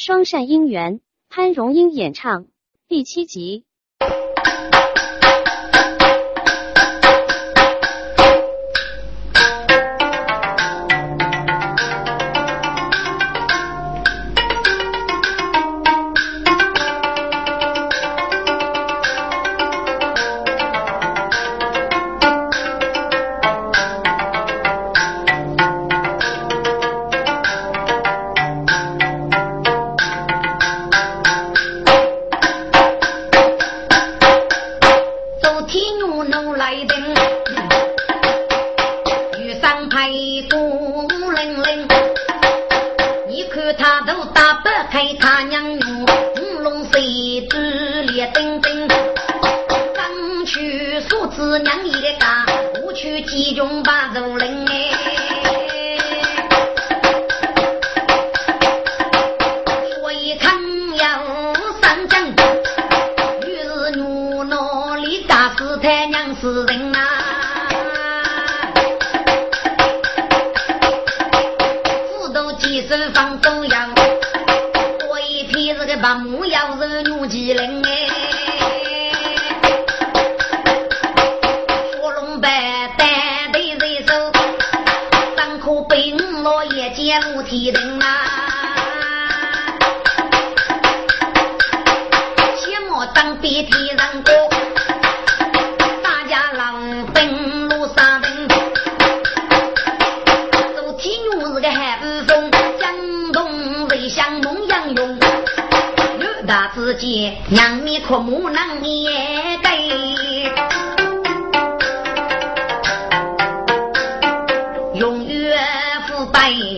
双善姻缘，潘荣英演唱第七集。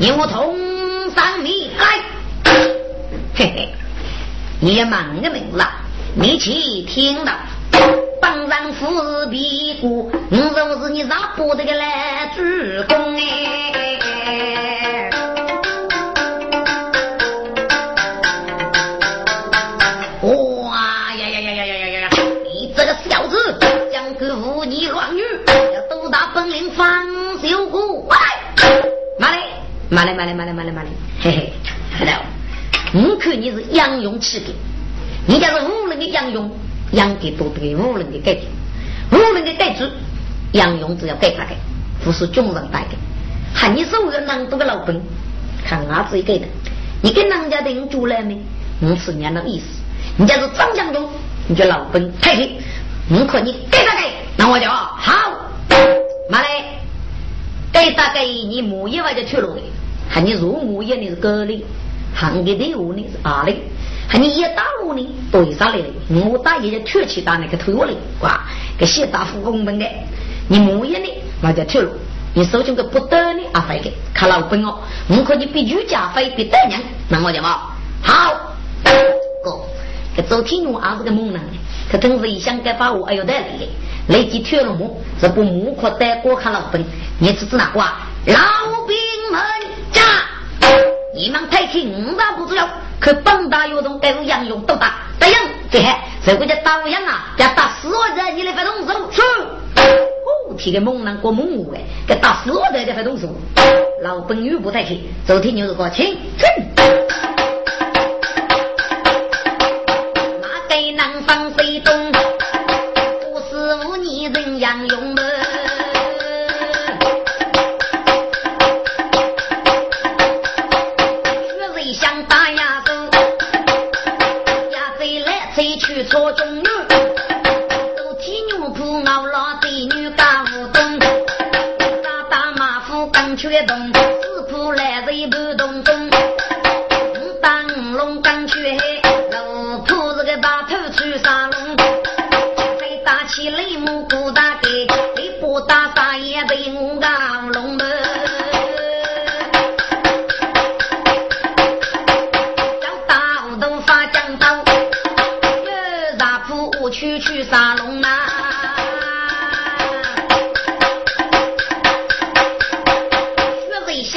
你我同上你来，嘿嘿，你也满个名了，你去听到，帮上富是屁股，你总是你咋不这个嘞？是的。人家是无人的杨勇，杨给多对无人的改子，无人的改制，杨勇只要盖他盖，不是众人带的。喊你受了那读个老本，看伢子一个人，你跟人家的人住来没？你是年的意思，你家是张江东，你叫老本太黑，你可你盖他盖，那我就好，妈嘞，盖大盖你母一万就去了，喊你如母一你是隔离。喊给队伍呢是二的，你一打我呢对上来了，我打也就跳起打那个推我的，哇，给写打副公本的，你木叶呢那就跳了。你手中个不得呢阿飞的，看老本哦，我可以比余家飞比得人，那我就嘛好哥，这周天龙还是个猛男，他真是一想该把我哎呦得嘞，累计跳了木，这不木可带过看老本，你只知哪话？老兵，你们太轻，我咋不知道？可帮大有动，该是杨勇都打，这样这还这个叫打杨啊，叫打死我这你来发动手去。提个猛男过猛虎哎，给打死我在这发动手，老本女不太去，昨天牛肉锅请进，那该南方谁懂？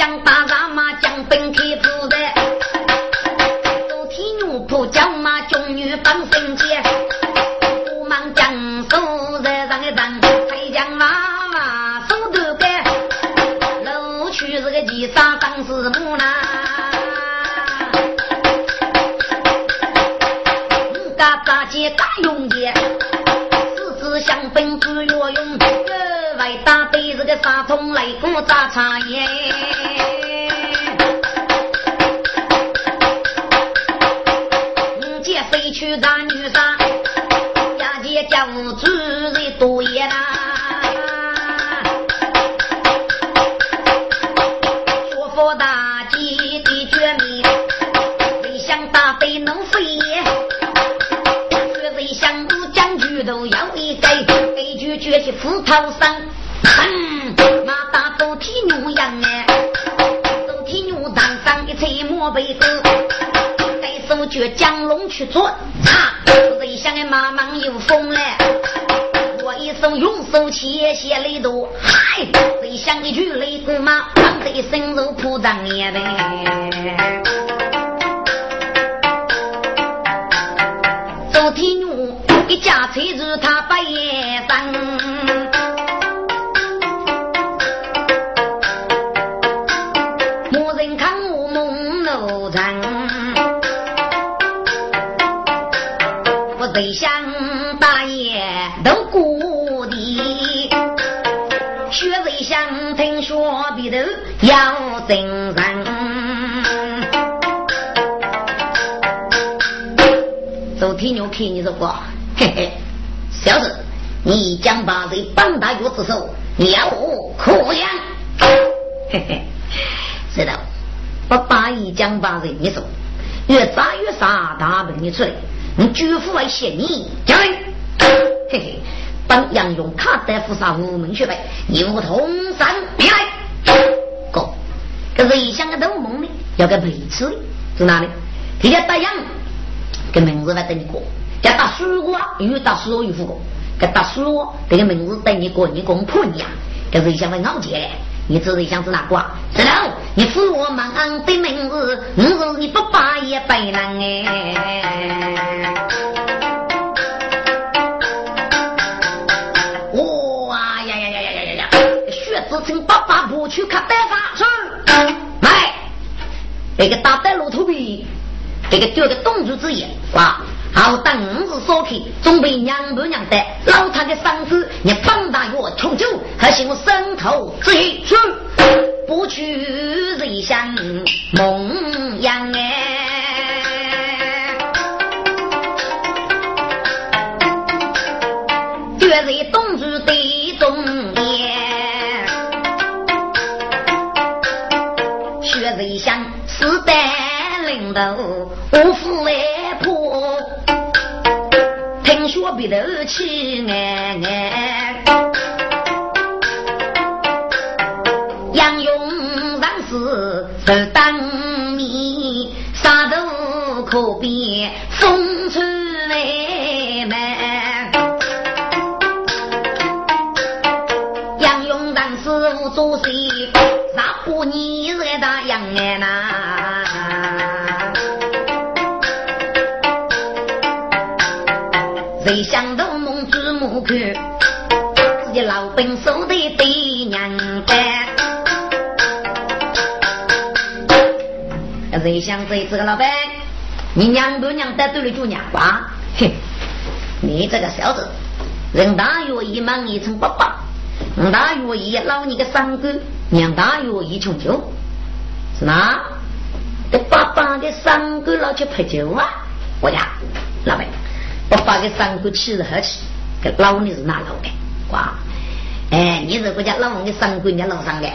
学人想打咱马将本开铺的，都替牛铺叫马中女帮生节，不忙将手在上一张，才将妈妈手头干，楼去这个地上当师母啦。嘎扎结嘎用结，四肢相分只要用，外搭配这个沙桶来锅炸茶叶。过，嘿嘿，小子，你将把这半大月之手了无可量，嘿嘿，知道，我把一将把人一手，越扎越杀，大本你出来，你举斧来陷你，将来，嘿嘿，帮杨勇卡大夫杀无门学派，你我同山别来，哥，可是一想个斗梦呢，要个陪吃的，在哪里？人家答应。个名字来等你过，叫打输我又打输我又复过，个打输我这个名字等你过，你公婆你啊，这是想问傲姐，你这是想是哪挂？知道？你扶我忙的名字，我是你不把也白难哎。哇呀呀呀呀呀呀呀！薛子成爸爸不去看带法是，来，那个大带骆驼皮。这个丢个动主之言，哇！好当五日烧开，总比娘不娘的老他的嗓子，你放大我穷酒，还嫌我身头之意是不去人想梦样哎，绝人动主的中言，学人想是的。领头无父外婆，听说鼻头气眼眼，杨勇上司是当面，杀头可比风吹来满。杨勇上司无做事，啥不你是大杨哎呐？没想到梦之母看，自己老本手的对娘干。谁想这这个老板，你娘不娘得罪了就娘吧？哼，你这个小子，人大愿意忙一成爸爸，人大愿意捞你个三哥，娘大愿意穷酒，是哪？这爸爸的三哥老去陪酒啊？我呀，个三姑气得喝起，给老你是哪老的？哇！哎，你是国家老王的三姑，人家楼上的。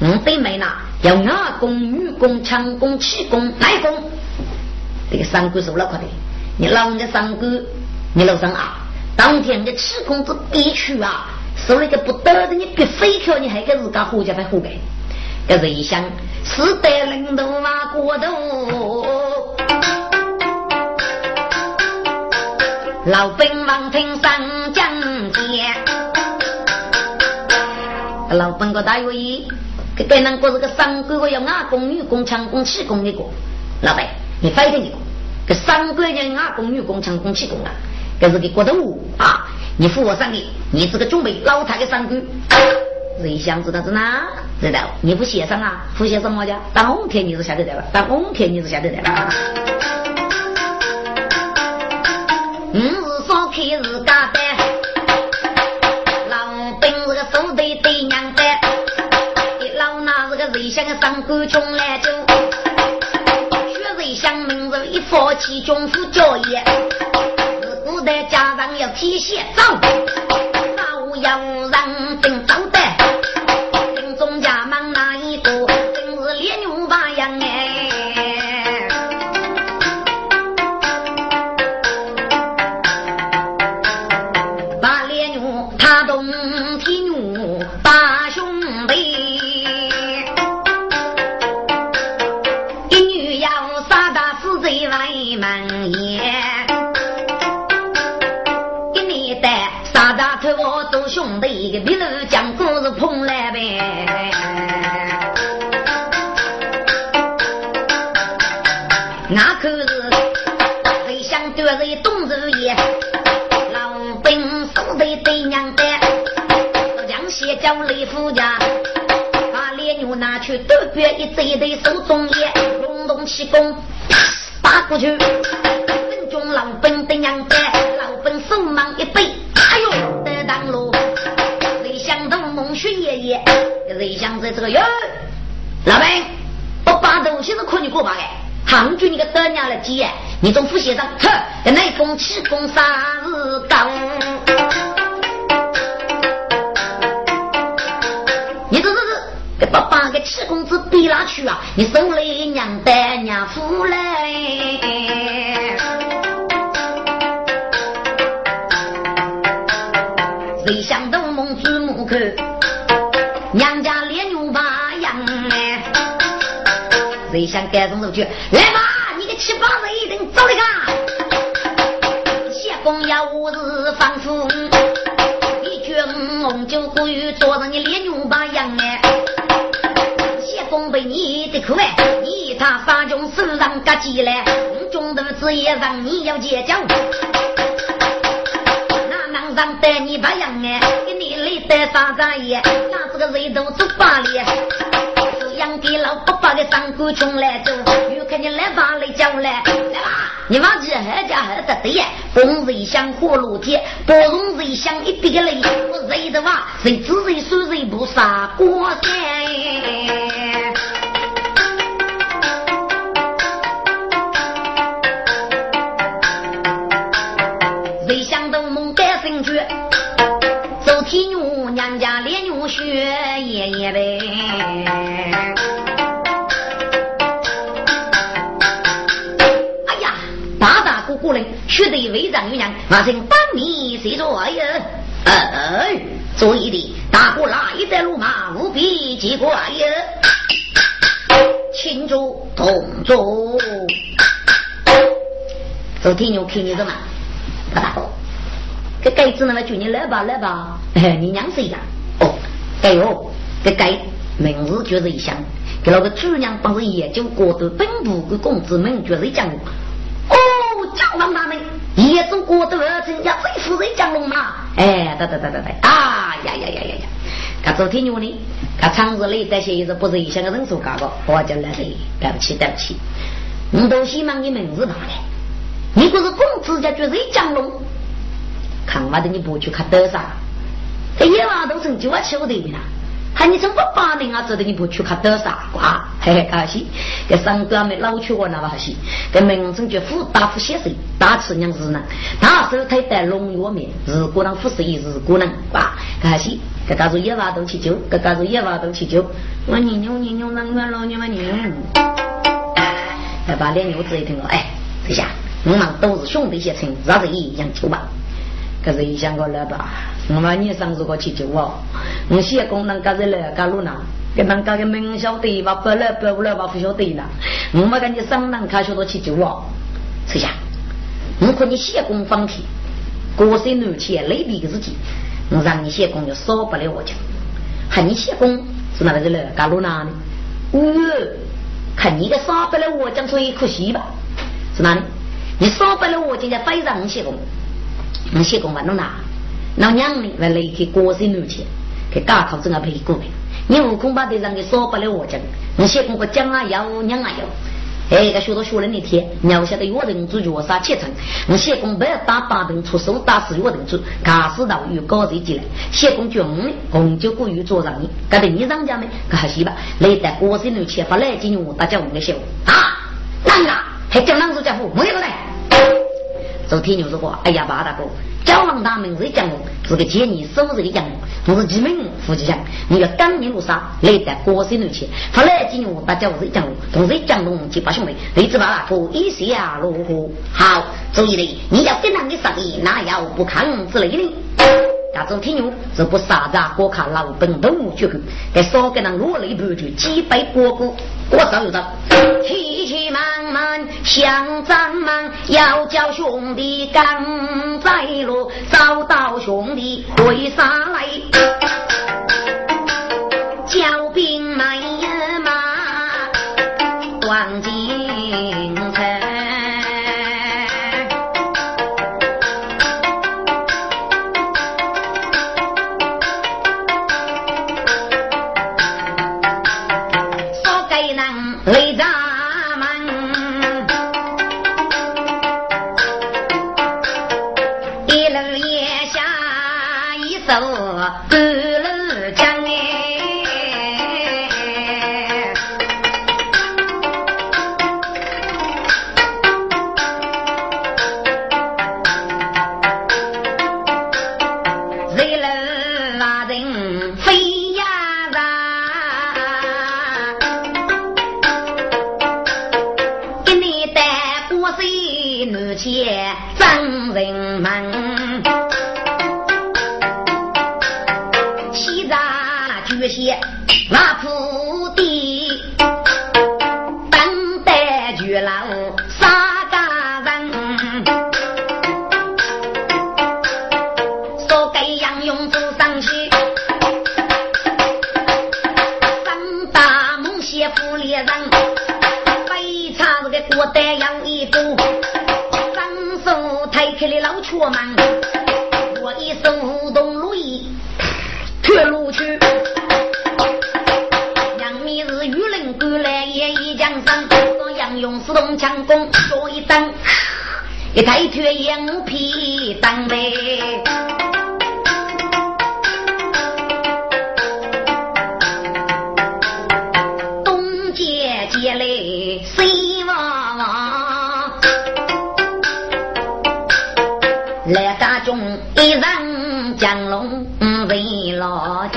嗯，对没呢，要阿公、女公、强公、气公、奶公。这个三姑收了快的，你老王的三姑，你老上啊，当天的气公子必去啊，收了个不得的，你别飞去，你还给自家活家在活该。这是一想，是得领导马过头。老兵王听上将接，老本个大愿意，给给人过这个三个个要阿公、女公、强公、气公的过。老板，你快点一个，这三个人阿公、女公、强公、气公啊，这是个过头啊！你扶我上去，你这个准备老太的三个。谁想知道是哪？知道？你不协商啊？不协商么家？当红天你是晓得的吧？当红天你是晓得的吧？你是烧开是家的，老兵是个手对对娘的，一老那是个瑞香的上官穷来就，学瑞香名字一放弃军府教育，是古代家长要提携走，老要别一贼一贼手中捏，隆腾起功打过去。正中老本的娘在，老本手忙一杯。哎呦，得当喽！没想到孟学爷爷，没想在这个哟。老白，我八东西子看你过把嘞？杭州你个得娘了鸡哎！你从副县长。来吧，你个七八子一定走的个。谢公要五日放风，一卷红酒过于坐着你烈牛把羊哎。谢公被你的苦哎，你他三中手上割鸡来，中途子也让你要结交。那能让带你把羊哎，给你累得啥子也？那这个人都走八里，伯伯的三姑穷来走，又看你来把来叫来，来吧，你忘记何家何的对，风人香火炉天，不容人香一滴个泪，我人的话，谁知谁说谁不杀过山。学爷爷呗！过来，学得为长女娘，马上帮你谁说哎呀？哎，注意的，大哥哪一带路马，务必记过呀！庆祝同祝，昨天牛看你什么？大哥，这盖子那么叫你来吧来吧，你娘谁呀？哎呦，这该名字就是一项，给那个主娘帮着研究过的本部的公子们就是讲哦，将王大人，也做过的儿臣要最夫人降龙嘛？哎，对对对对对，啊呀呀呀呀呀！他昨天牛呢，他厂子里这些也是不是一项的人数高个，我就来的，对不起对不起，你都希望你名字罢了，你不是公子家就是降龙，看我的你不去看多少？这野娃都成九啊七的啦，喊你从不八年啊，走的你不去看多少瓜？嘿嘿，可惜，这三哥们老去我那把戏，这民生局副大夫先生，大吃娘子呢，大手推带龙药面，日果能服侍一日果能瓜，可惜，这家族一万多去救，这家族一万多去救，我你牛你牛能干了你们牛，来把脸牛子一听了，哎，这下我们都是兄弟结亲，让这一样救吧。可是一想过来吧，我们你上如果去救我，我写功能干这来干路呢？跟人家个明晓得吧，不来不来吧，不晓得呢。我们赶紧上南看许多去救我。这下，我看你写功放弃，过身难去，累比自己，我让你写功就少不了我讲。喊你写功是哪个来干路呢？哦，看你个少不了我讲，所以可惜吧？是哪里？你少不了我今天，非让你写功。我写功完弄哪？老娘呢？为了去过生日去，给家头正要陪过呗。你悟空把队长给少不了我讲，我写功个讲啊要娘啊要。哎，个学到学人那天，你要晓得有人主角杀七成，我写功不要打八等出手打死有人主，卡死到有高级进来，写功绝五红就过于做让你，搞得你让家没？可惜吧？来在过生日前发来金牛，大家我们写啊，难啊，还叫男主家伙没有来。周天牛说过：“哎呀，马大哥，交王大名是将我，是个接你收拾的将我，不是几名夫妻相，你要刚一路杀，累得过身路去，发来几牛，大家我是将我，同时将龙几把兄弟，雷子八大哥一下如何？好，注意嘞，你要跟他的生意，那要不抗之类的。”大周天牛是不杀子，我看老本都无绝口，给少给人落泪不绝，几百波波，我早有着。急急忙忙向张忙，要叫兄弟赶在路，找到兄弟回杀来，叫兵马马往进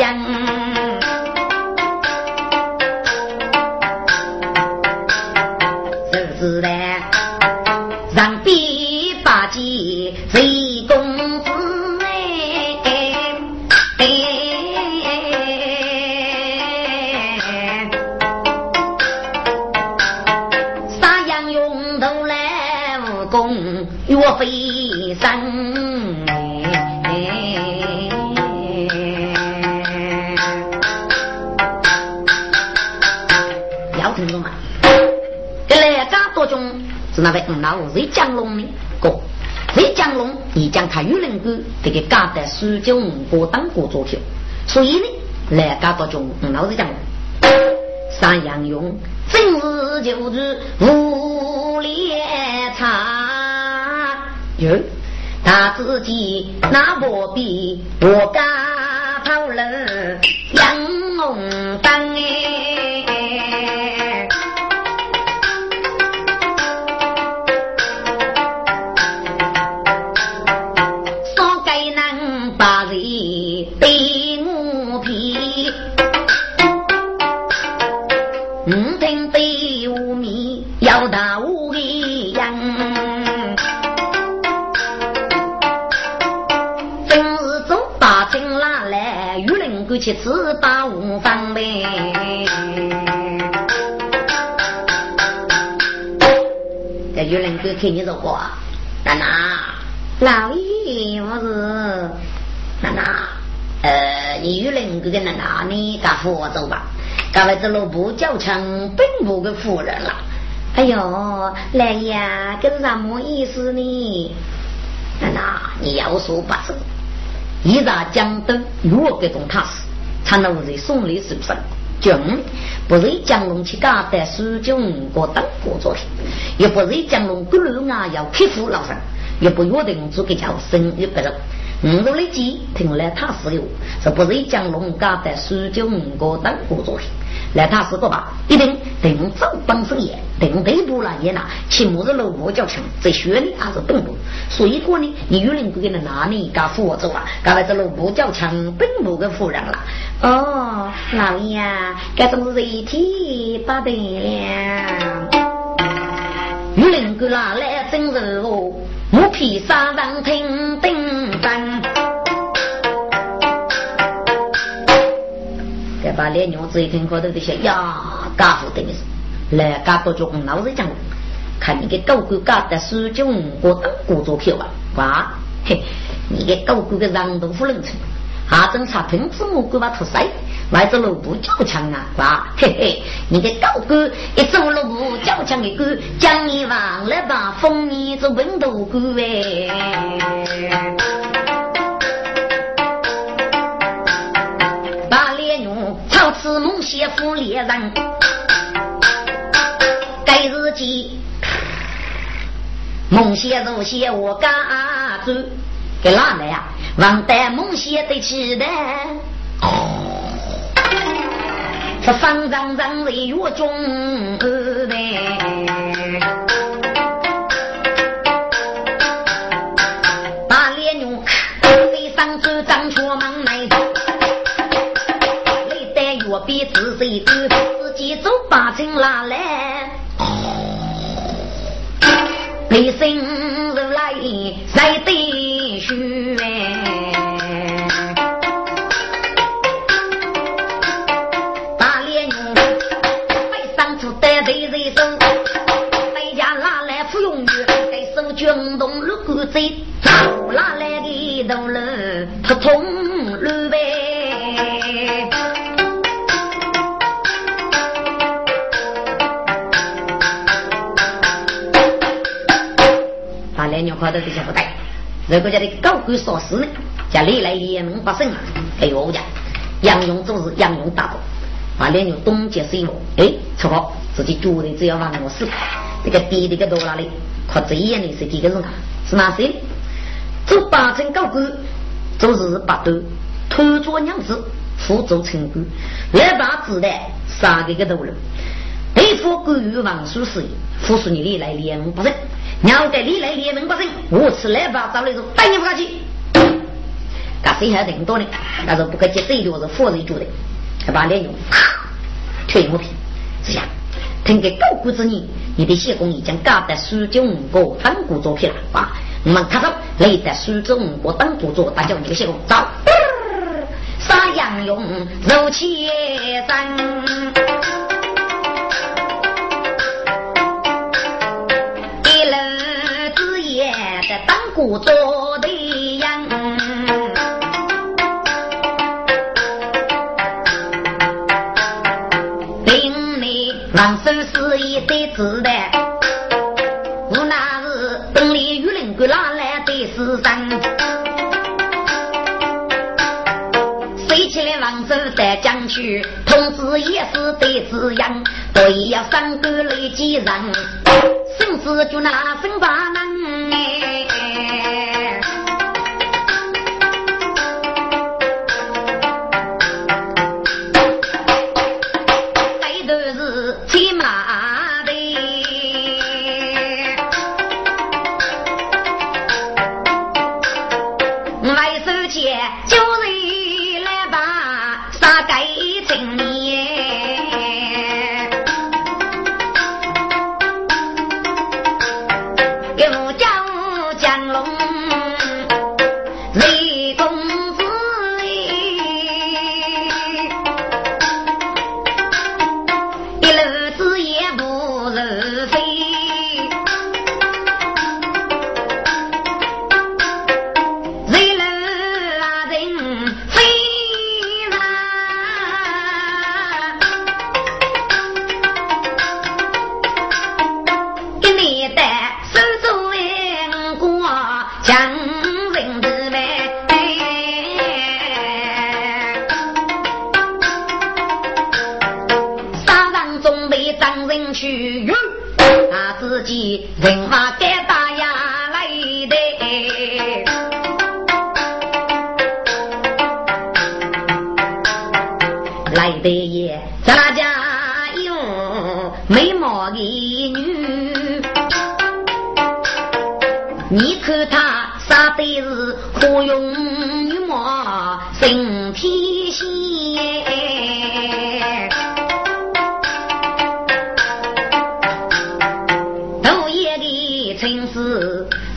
老将，是是的，让比。贼公子哎，杀羊用头来武功岳飞是那位五老五岁江龙的哥。为江龙，你将他与人哥这个搞得苏州五波当过做票，所以呢，来搞到中老子讲，三杨勇正是就是无猎差哟，他自己那不比我家头人养红灯哎，玉林过去吃把五方呗。这玉林哥看你说过，娜娜，老爷我是娜娜，呃，你玉林哥跟娜娜你赶扶我走吧，赶来这路不叫成本部的夫人了。哎呦，来呀，这是什么意思呢？娜娜，你要说不是，一รา江灯若给动他死，才能为送礼受身。军不是江龙去搞的苏军国当国作品，也不是江龙各路啊要克服老生，也不约定做个叫生一个人。五路的鸡听来他是有，这不是江龙搞的苏军国当国作品。来他是个吧，一定定走本身也，定对不了也拿，起码是老婆叫强，在学呢还是本部。所以说呢，你有人给的哪里搞扶我走啊？搞来这老婆叫强，本部的夫人了。哦，老爷啊，这种是一体不得了。有人给拿来真是哦，我披三万听叮把脸娘子一听高头的说呀，家父等于是来家多就老实讲，看你个狗狗搞的苏军我当故作票啊，哇，嘿，你个狗狗的让豆腐冷成，还正差喷子我给把吐塞，外着萝卜较强啊，哇，嘿嘿，你个狗狗一走萝卜较强的狗，将你忘了吧，封你做文斗狗哎。女操持梦邪妇猎人，该日记梦邪如邪我嘎住，给哪来呀？王带梦邪的起来，这方丈让人越中呗。累得越比自己多，自己走把情拉来。背身如来谁得虚哎，块头这些不带，如果家的高官少事呢，家里来也能发生！哎呦我讲，杨勇做事杨勇大度，把来牛东接西望，哎，错好，自己觉得只要往我死，这个逼这个多哪里？靠这一眼的是几个人啊？是哪些？做八成高官，做事八端，偷做娘子，辅助成官，来把子弹杀给个头了。对付官员王书事业，扶持你里来联盟不成，要给里来联盟不成，我吃来把找来说带你不下去。干谁还挺多呢？但是不可接这一条是佛人做的，还把脸用 推我皮，这样听给高估之你，你的谢公已经搞得苏州五个当国作品了啊！我们看到累得苏州五个当国作，大家你个谢公走。杀杨勇如切山。做的样，林里王守是一对子的，我那是本里玉林官拿来的私生。谁起来王守在江去，同志也是对子样，都要三个累几人。甚至就那分把能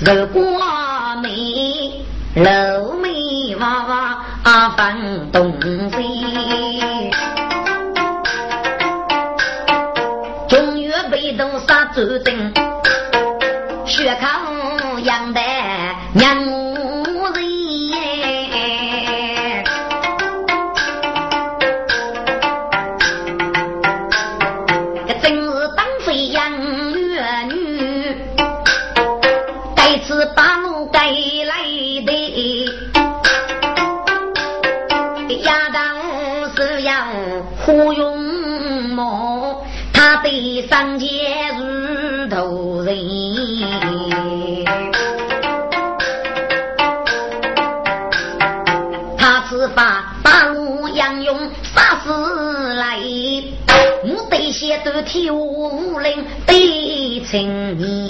如果美，露眉娃娃啊翻东西，中原被动杀周正，血口对称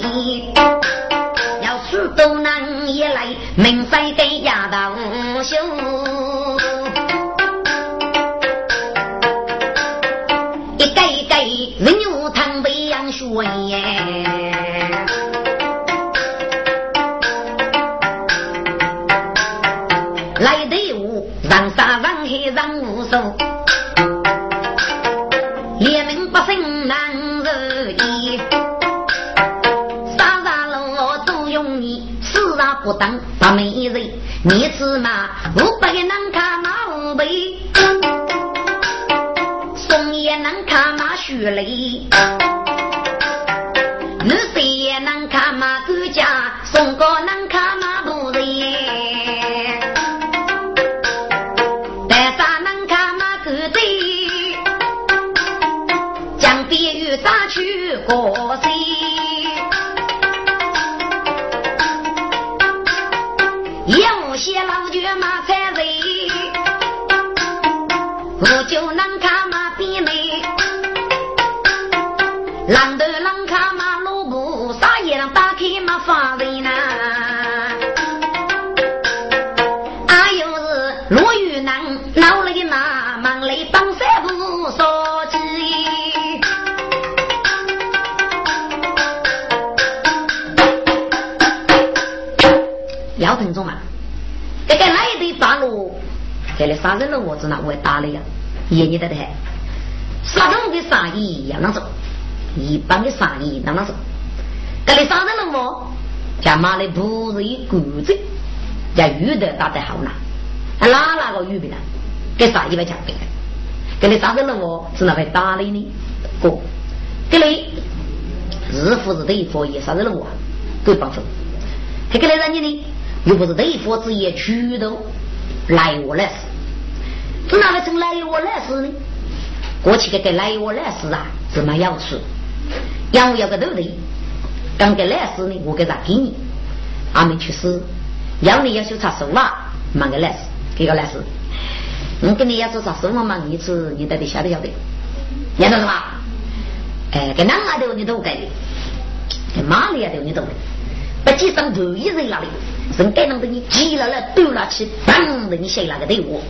杀人了，我打了呀，爷爷得的还，杀人的杀意一样那种，一般的杀意那那种，这里杀人了我，家妈的不是一骨子，家鱼的打得好呢，哪哪个鱼的呢？给杀意来讲的，这里杀人了我是哪会打的呢？哥，这里日复日的？一佛也杀人了我，够帮手，这个来让你呢？又不是对佛之业驱动来我来死，哪会从来我来死呢？过去这个来我来死啊，怎么要吃，要要个豆豆，刚给来死呢，我给他给你，阿没去死，要你要修查手啊，忙个来死，给个来死，我跟你要做啥事我忙一次，你到底晓得晓得？晓得是吧？哎，给哪头你都给的，给马里头你都不记上头一人那里。人该弄得你急了了，丢了去，砰的你写那个队伍，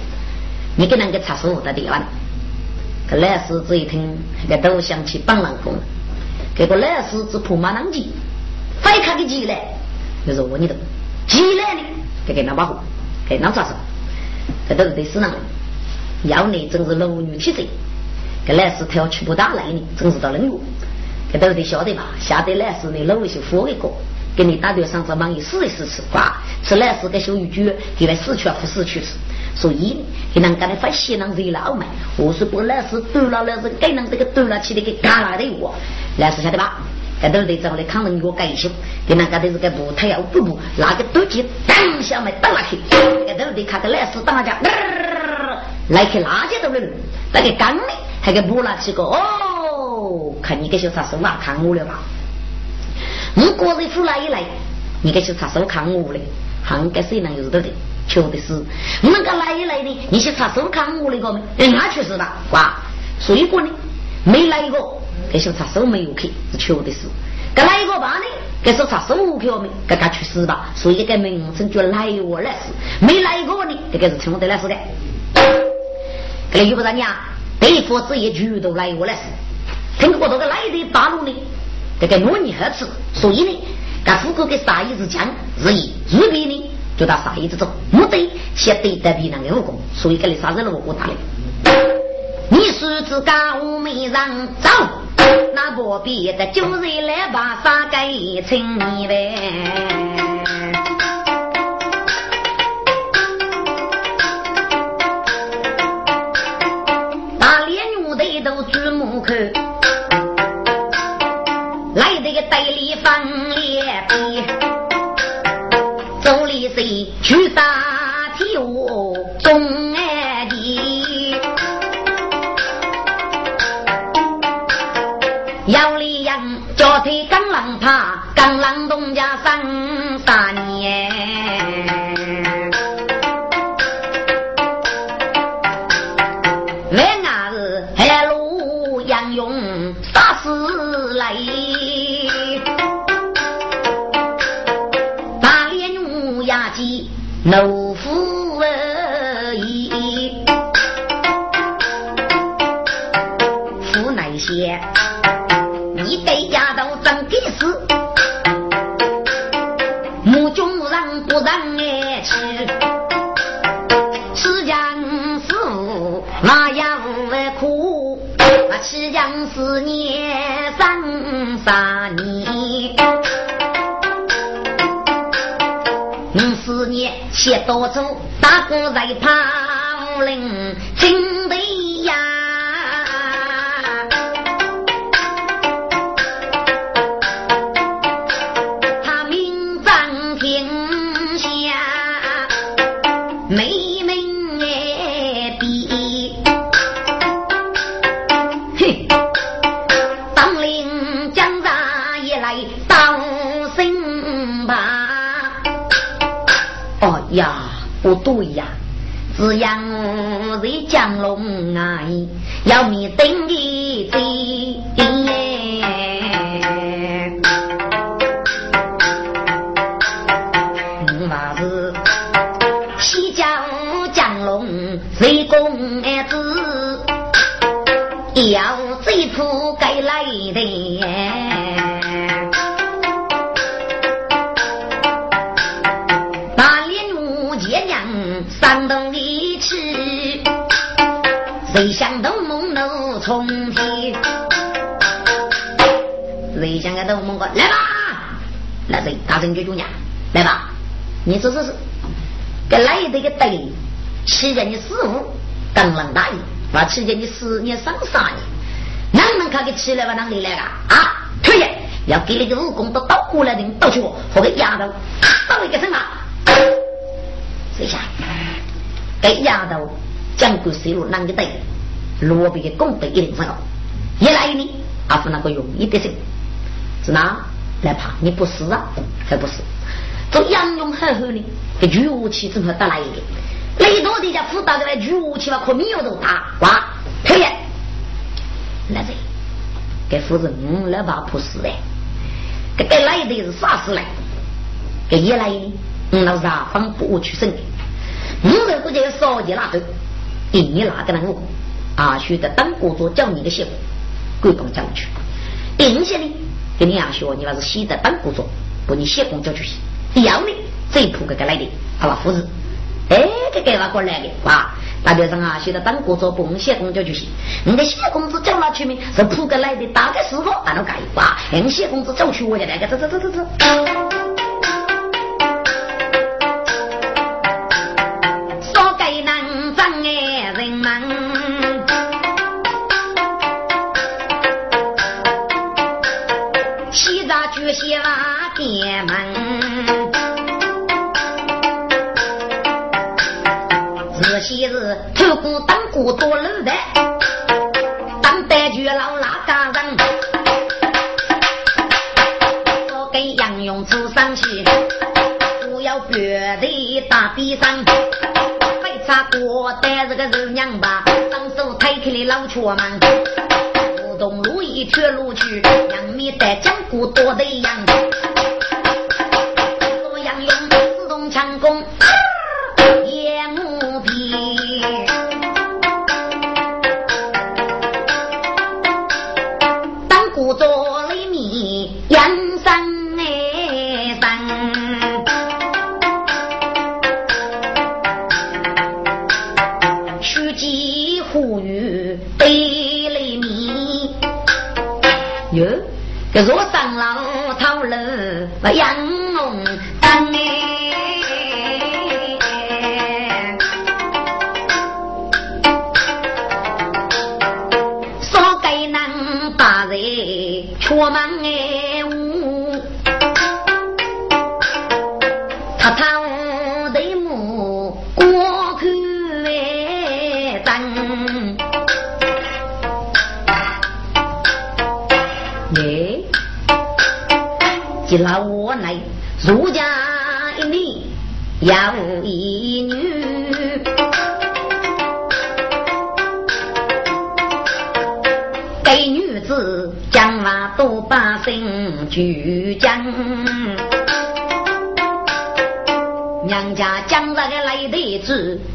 你给那个查书的地方。可来世这一听，个都想起帮人工，结果来世只怕马能急，非看个急来，就是我你的急来呢，给给那保护，给那抓手，这都是对死人的。要你真是龙女体质，这来世他要去不打来呢，真是到人物，这都得晓得吧？下得来世你老些活一个。给你打掉上这忙一试一试吃，哇！吃来是个小鱼猪，给来死去不死去吃。所以，给人家的发现人热闹嘛。我说不来是多了是给人这个多了起的给干了的我，来是晓得吧？这都得找来抗人药改修，给人家的是个不太要不不，拿个斗鸡当下面打下去，这都得看个 来是大家，来去垃圾都能，那个缸里还给补了几个哦，看你个小啥生嘛，看我了吧。你果然出来一来，你该去查手看我嘞，还该谁能有得的？求的是，你们个来一来呢？你去查手看我那个没？那确实吧，哇！所以说呢，没来过，该想查手没有去，是求的是。该来一个吧呢？该说查手去没？该该去死吧？所以该名称叫来我来死，没来过呢？这个是听我的来说的。该有不着你啊？对付这一局都来我来死，听过这个来的大陆呢？这个模拟核磁，所以呢，干副哥给杀一支枪，是以日比呢，就打杀一支走，目的先对待别人的武功，所以给你杀人了我打的。你是自家无美人走，那不必的就是来把杀给清呗。去杀替我公安的？要里样脚腿刚狼爬，刚狼东家三写多走，大哥在旁谁想个来吧，来谁大声叫主娘来吧，你这是，给来的个对，期间你师傅刚能大意，我期间你十年上三年，能不能看个起来吧？哪里来个啊？可以，要给那个武功都倒过来的，倒去我和个丫头倒一个什么？这下？给丫头讲过水路啷个对，罗宾的功德一定重要。一来呢，阿是那个容易的事，是哪来怕？你不是啊？还不是？这杨勇狠狠的，给巨武器怎么打来一个？雷多的家辅导的来巨武器嘛，可没有都打哇！可以，来这，给夫人来把不是嘞，给给来的是啥事嘞？给一来呢？嗯，那上方不去生的。你这估计少几那头，第你哪个能我？啊，学得当国做教你的血鬼帮教去。第些呢，给你样学，你那是写在本工作，不你写工作就行。第二呢，最普个个来的，好吧，护士。哎，这给哪个来的，哇！大表上啊，学得当工作，不用写工作就行。你的写工资叫哪去名？是铺个来的，大概是否俺都改哇？用写工资走去，我就来个走走走走走。昔日透过当过多路的，当白驹老拉家人，我跟杨勇出上去，不要别的打地上，非差过带这个肉娘吧，双手抬开的老瘸们，不动路一缺路去，杨米在江湖多的样，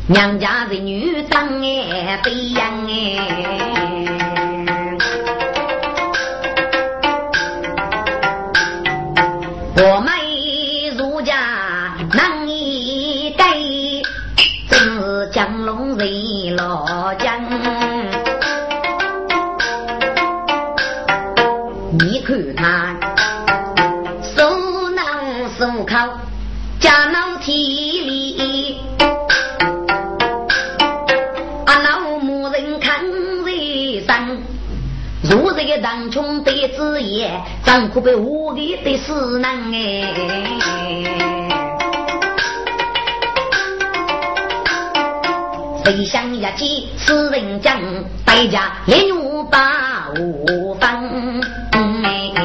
娘家的女当哎飞扬哎。我们如家能一改，真是江龙人老家。子也，怎可被我给的死难哎？谁想一计，此人将代价连五八五分哎！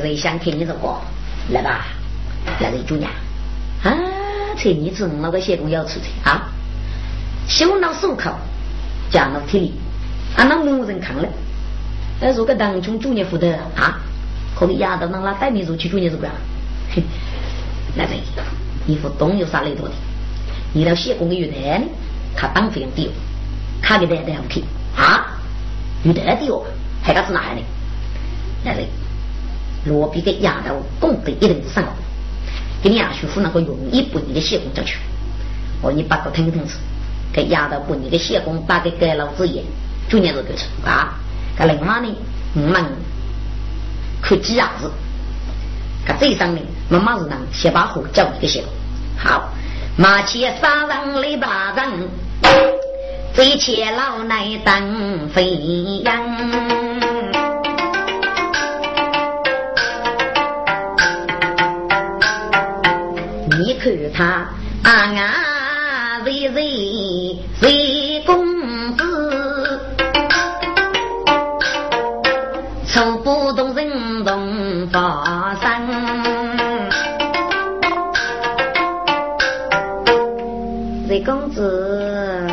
谁想听你这个？来吧，来人主娘啊！车你子那个谢公要出去啊，修脑手铐，加脑体力，啊那没人看了。那如果当中主业负责啊，可能压到那拉带你入去主业是不啦？那这你不懂有啥来多的？你那谢公的有的，他当费用低哦，他给带带不去啊？有的低哦，还个是哪里？那这罗比给压到功德一定是上。给你阿叔父那个容易不你的血工进去，我你把个听听子，给压到不你的血工，把给给老子爷，就念这个词啊。搿另外呢，我们看几样子，搿这上呢，妈妈是能先把火叫一个血工。好，马前杀人来把人，这前老奶当飞扬。你看他啊啊，为人为公子，从不动人动发生。为公子，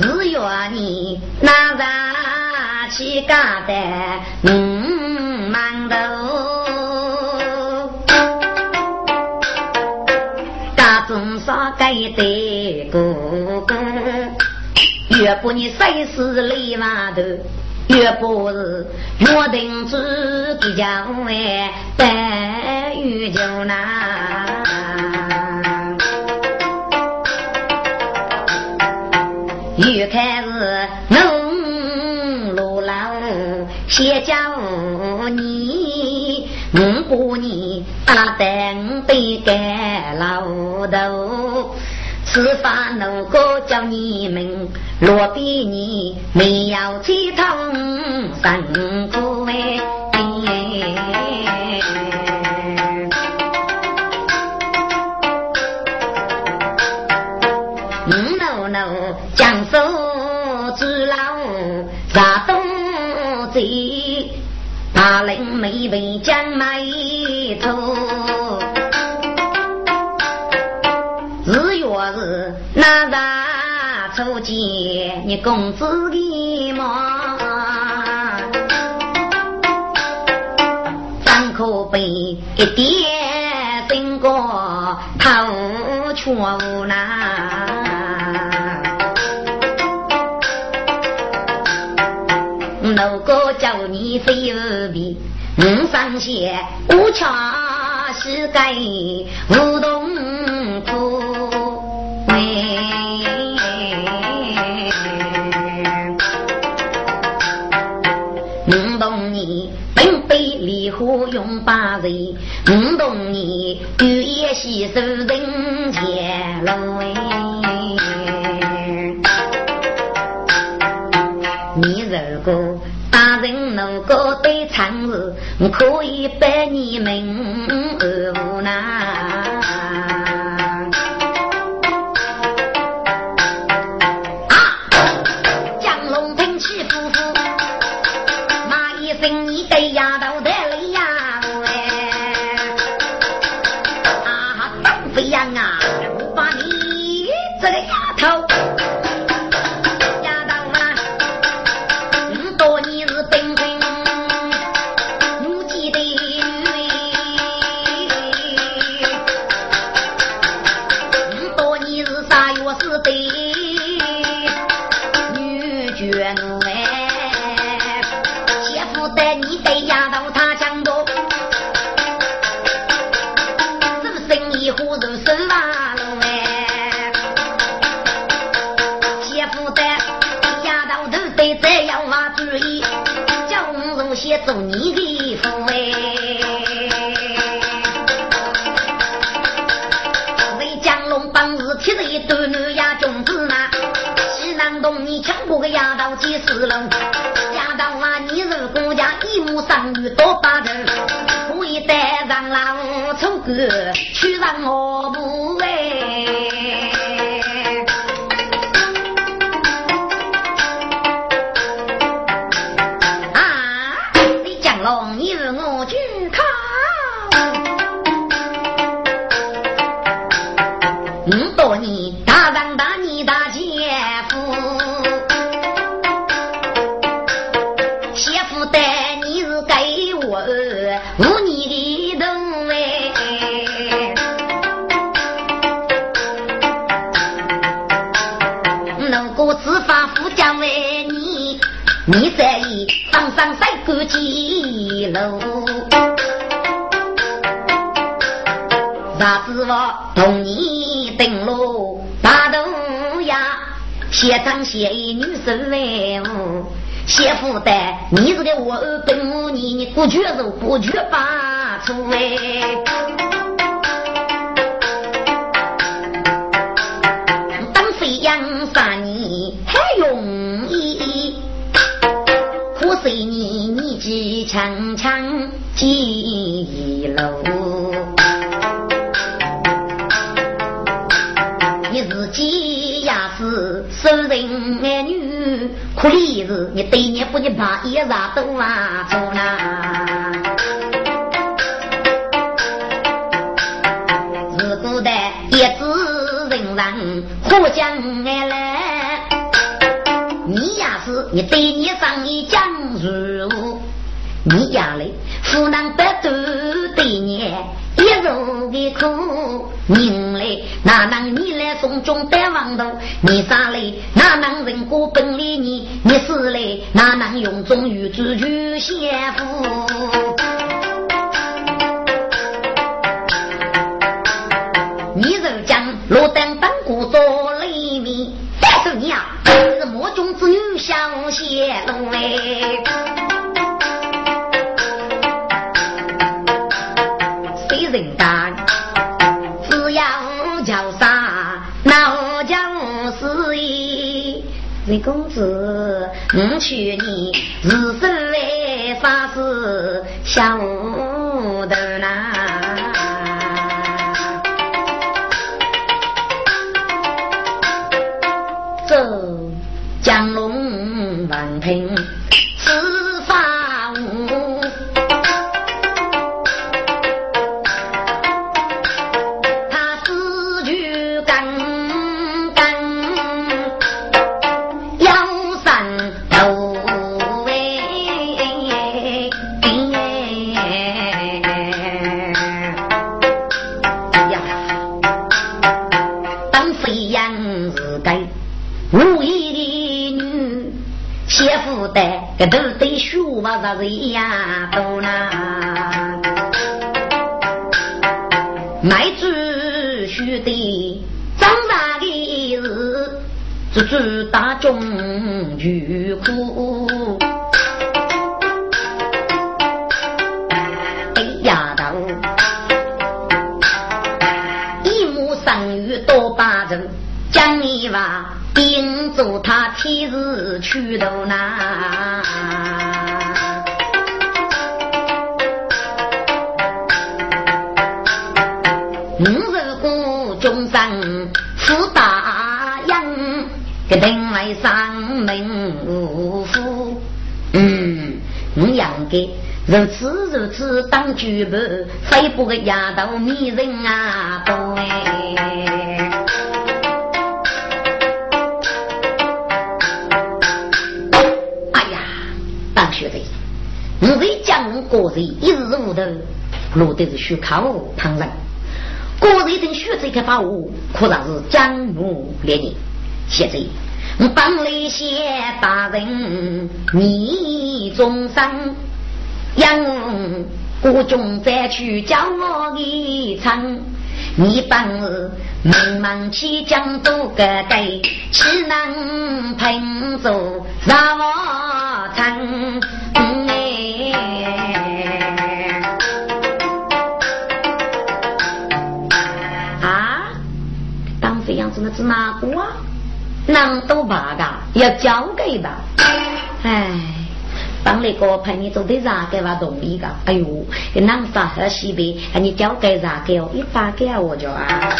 只愿你拿上去干的少盖的哥哥，越不你谁是里码头。越不是约定自己将来白玉就难，越开始农路老先教你，五过年打灯吃饭能够叫你们落比你没有几通辛苦哎。嗯喽喽，江苏知老啥东西，大林没被江埋你公子的嘛，张口杯一点经过头全无那，如果叫你飞二比，五上线五恰是该无动我同你赌一细数人间乐你如果大人如果对唱时我可以把你名儿气死人家当啊，你如果家一亩三女多八头，可以带上老丑哥去上我不几楼。啥子我同你登楼，大东呀，先长先一女生来哦，先富担，你是的我等你，你过去是过去吧，出来。当飞扬三你还用？随你你几强强几路，你自己也是受人爱女，可怜是你对你不你把一啥都忘做啦。自古代一子人人互相爱来，你也是。你对你上一讲如，你家里湖南百度对你一路的苦，你嘞哪能你来送终带王头？你啥嘞哪能人过本里你？你死嘞哪能用忠于自去先夫？你就将罗丹当过做想泄露哎。谁人干？只要叫啥，那将是意。李公子，我劝你是身为啥事？想学吧，啥子呀都难。卖猪须得长大的日，只知大众遇苦。哎呀头，一亩生育多八成，讲你话。叮嘱他天日去头难，生富大洋，给定为上门无夫。嗯，我养给如此如此当主仆，非不个丫头迷人啊，多哎呀大学的。我为讲个人一日无头，落得是虚靠旁人。个人等学这个把握，可算是江湖烈人。现在我帮那些大人你终生，让国中再去教我一场。你帮我忙忙起将都个给，岂能凭着让我成？那是哪个啊？能都八个要交给吧？哎，当那个陪你做的啥给我同意个？哎呦，给南沙和西北，你交给啥给我？一发给我就啊。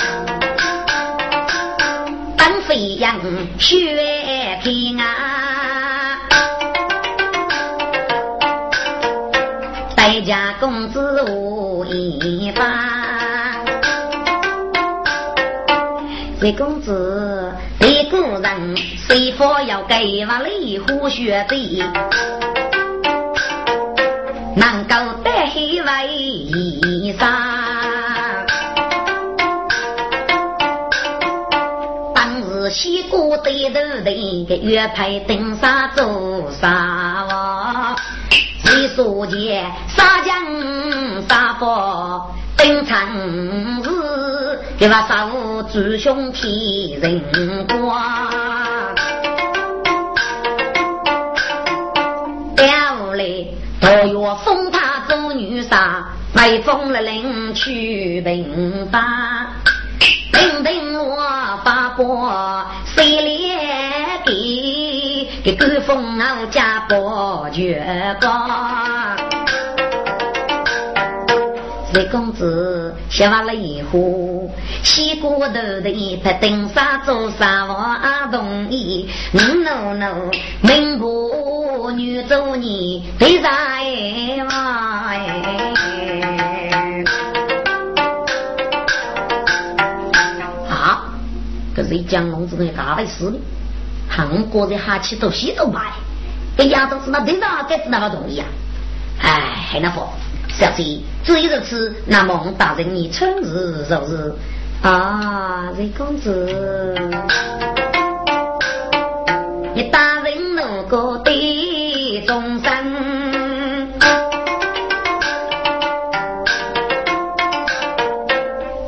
当飞扬雪天啊，待家公子无李公子，李古人，谁佛要给我离虎血贼，能够得为衣裳。当日西过对头的个约派登山做啥哇？谁说的杀将杀佛登场日？给我少祖兄替人光，了嘞，都要封他做女婿，为封了领去平八，平平我发波，谁来给？给官封我家伯爵高。李公子写完了以后，西过头的一排登山做啥我同意。no no，民妇女做你对啥哎哇啊，可是一讲龙子的大本事，韩国的哈气都西都买，这丫头是那队长该是那么容易啊？哎，还那不，小姐，至于如此，那么我大人你春日就是啊，瑞公子，你大人如果对众生，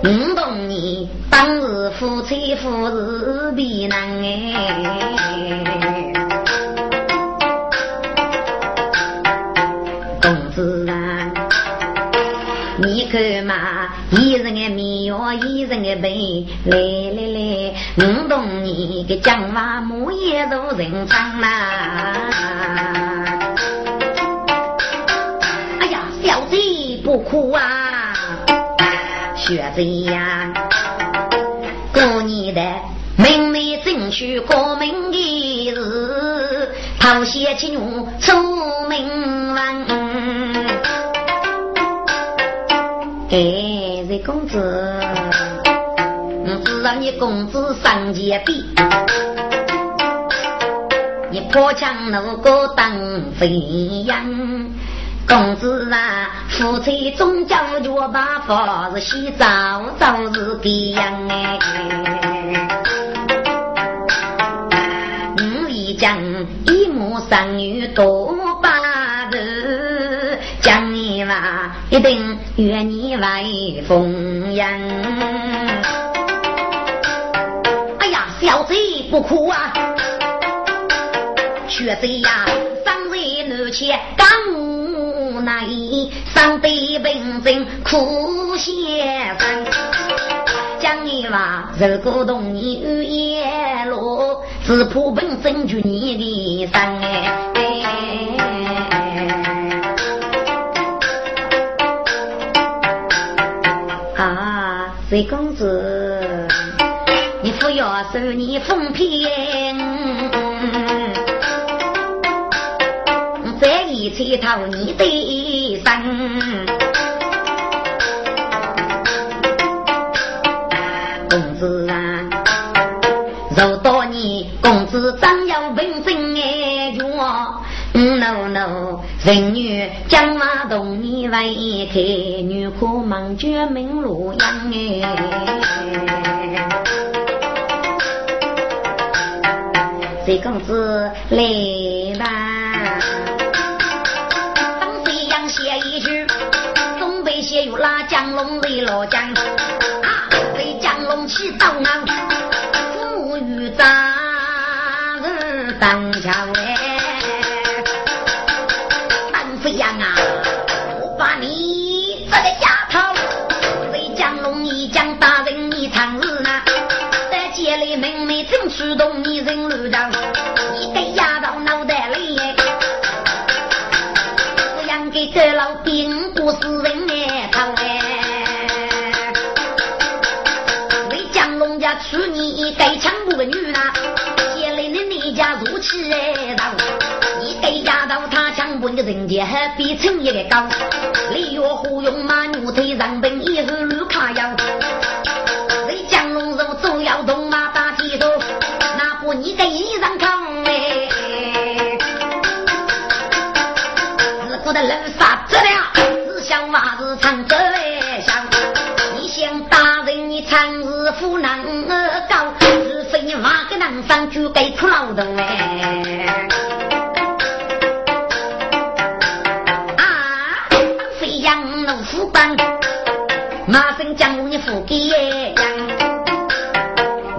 我同你当日夫妻夫日必难哎。你看嘛，一人的面哟，一人的背，来来来，我同你个讲话，木也都人长啦。哎呀，小姐不哭啊，学子呀，过年的明媒正娶过门的日，讨些亲女出门玩。哎，这公子，你公子上街比，你破墙路过当飞扬。公子啊，夫妻总叫脚把房子洗澡，早日给样哎。你一讲一母三女多把子，讲你嘛一定。愿你来奉养。不哭啊！学贼呀，上贼怒气刚无奈，上辈本真苦先生。讲你话，如果同你语言落，只怕本身就你的伤哎。魏公子，受你奉骗，这一切讨你的生。公子啊，若到你公子张要本分哎哟。no no，人女将马动你为开，女可忙绝门路阳哎。谁公子来吧？东飞扬写一句，东北写有拉江龙为老江，啊，为江龙起刀啊，富裕咱人当桥女啦，接来你你家入气哎道，你给丫头他强不的人家还比成一个高，李月虎用马牛腿上本以南山就给苦劳动哎。啊，飞扬怒虎帮，马身将我你扶给杨。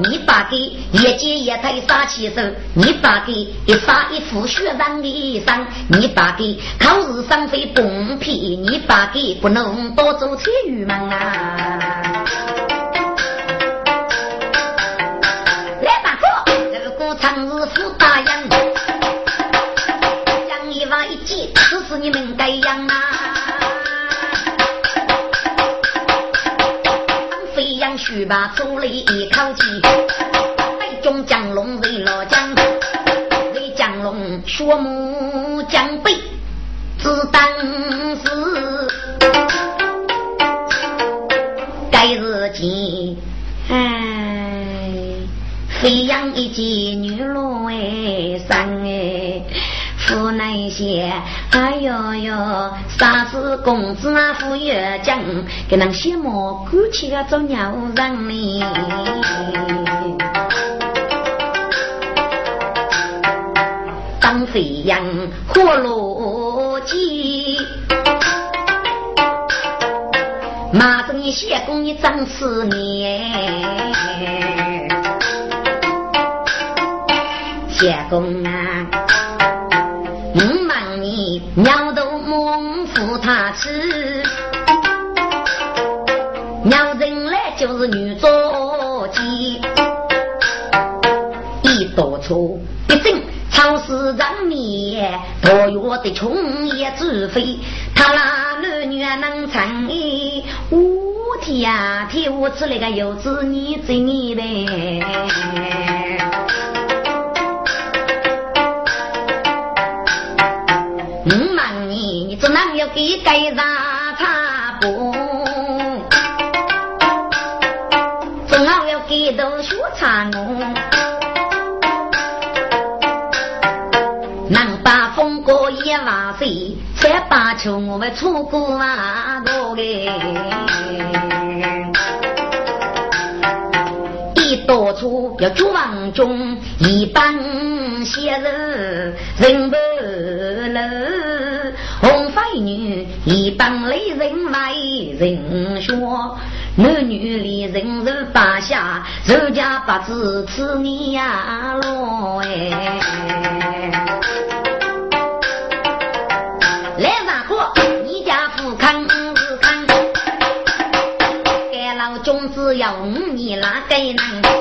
你把给一件一台杀起手，你把给一发一副血染的衣裳，你把给考试上非公平，你把给不能多做参与嘛啊！如果长日是大洋，养一娃一记，这是你们该养啊！去吧，出了一口气，北中江龙为老将，为江龙学木江北，只当飞扬一骑女龙哎，上哎，夫些，哎呦呦，啥子公子啊，富越讲，给人羡慕，哭起个做鸟人哩。当飞扬火炉鸡，马正谢公你长四年，谢公啊，五万年鸟都猛扶他吃，鸟人来就是女做鸡，一多出一整。超市让面，多月的穷也自费，他那男女能成哎，我天，天我吃那个柚子，你嘴你呗。能要给盖上茶布，总要给到学茶农。万岁！才把秋我们出过啊多个，一到处要绝望中，一般些人人不乐，红发女，一帮雷人外人说，男女里人人把下，人家八字吃你呀咯哎。来大哥，你家富康不康？盖老房子要五年拿给侬，养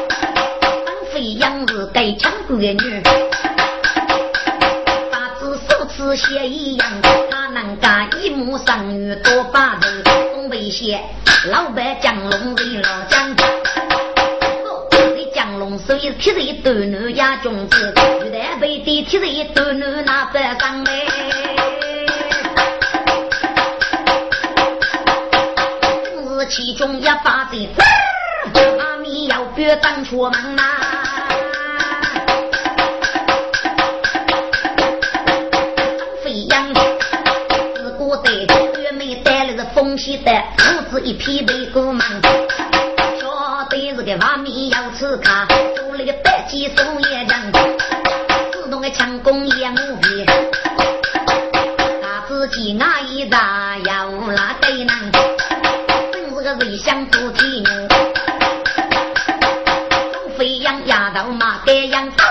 肥养子该强闺女，八字手持鞋一样。能干一目上女多把头，东北县老板江龙为老江，这江龙手一提着一斗牛压种子，玉带背的提着一斗牛拿不上来。其中一把子，阿弥要别当出门呐！东西的风喜的，父子一匹背过门，晓得是个阿弥要吃卡，做了个白鸡手也强，自动的强攻也无比，他自己那一扎要拉对能。为相夫妻女，飞扬压到马盖养刀，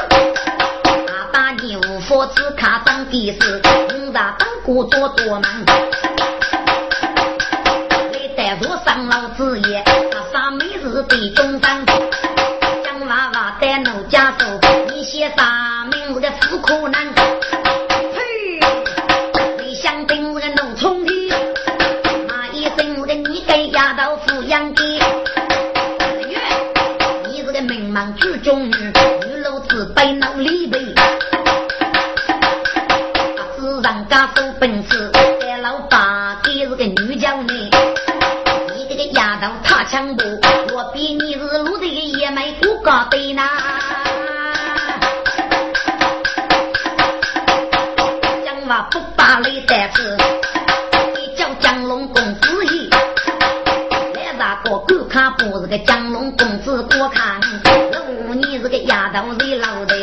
阿爸你无法只看当的是，五大当过多多忙，家手本事，带老爸给是个女将呢。你这个丫头太强不？我比你是路的爷们不高对呐。讲话不把雷但是你叫江龙公子爷，来啥个狗看不是个江龙公子过看我你是个。丫头是老的，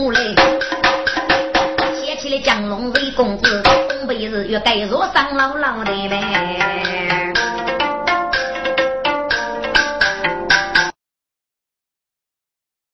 过来，写起了降龙为公子，东北日月盖若上老老的呗。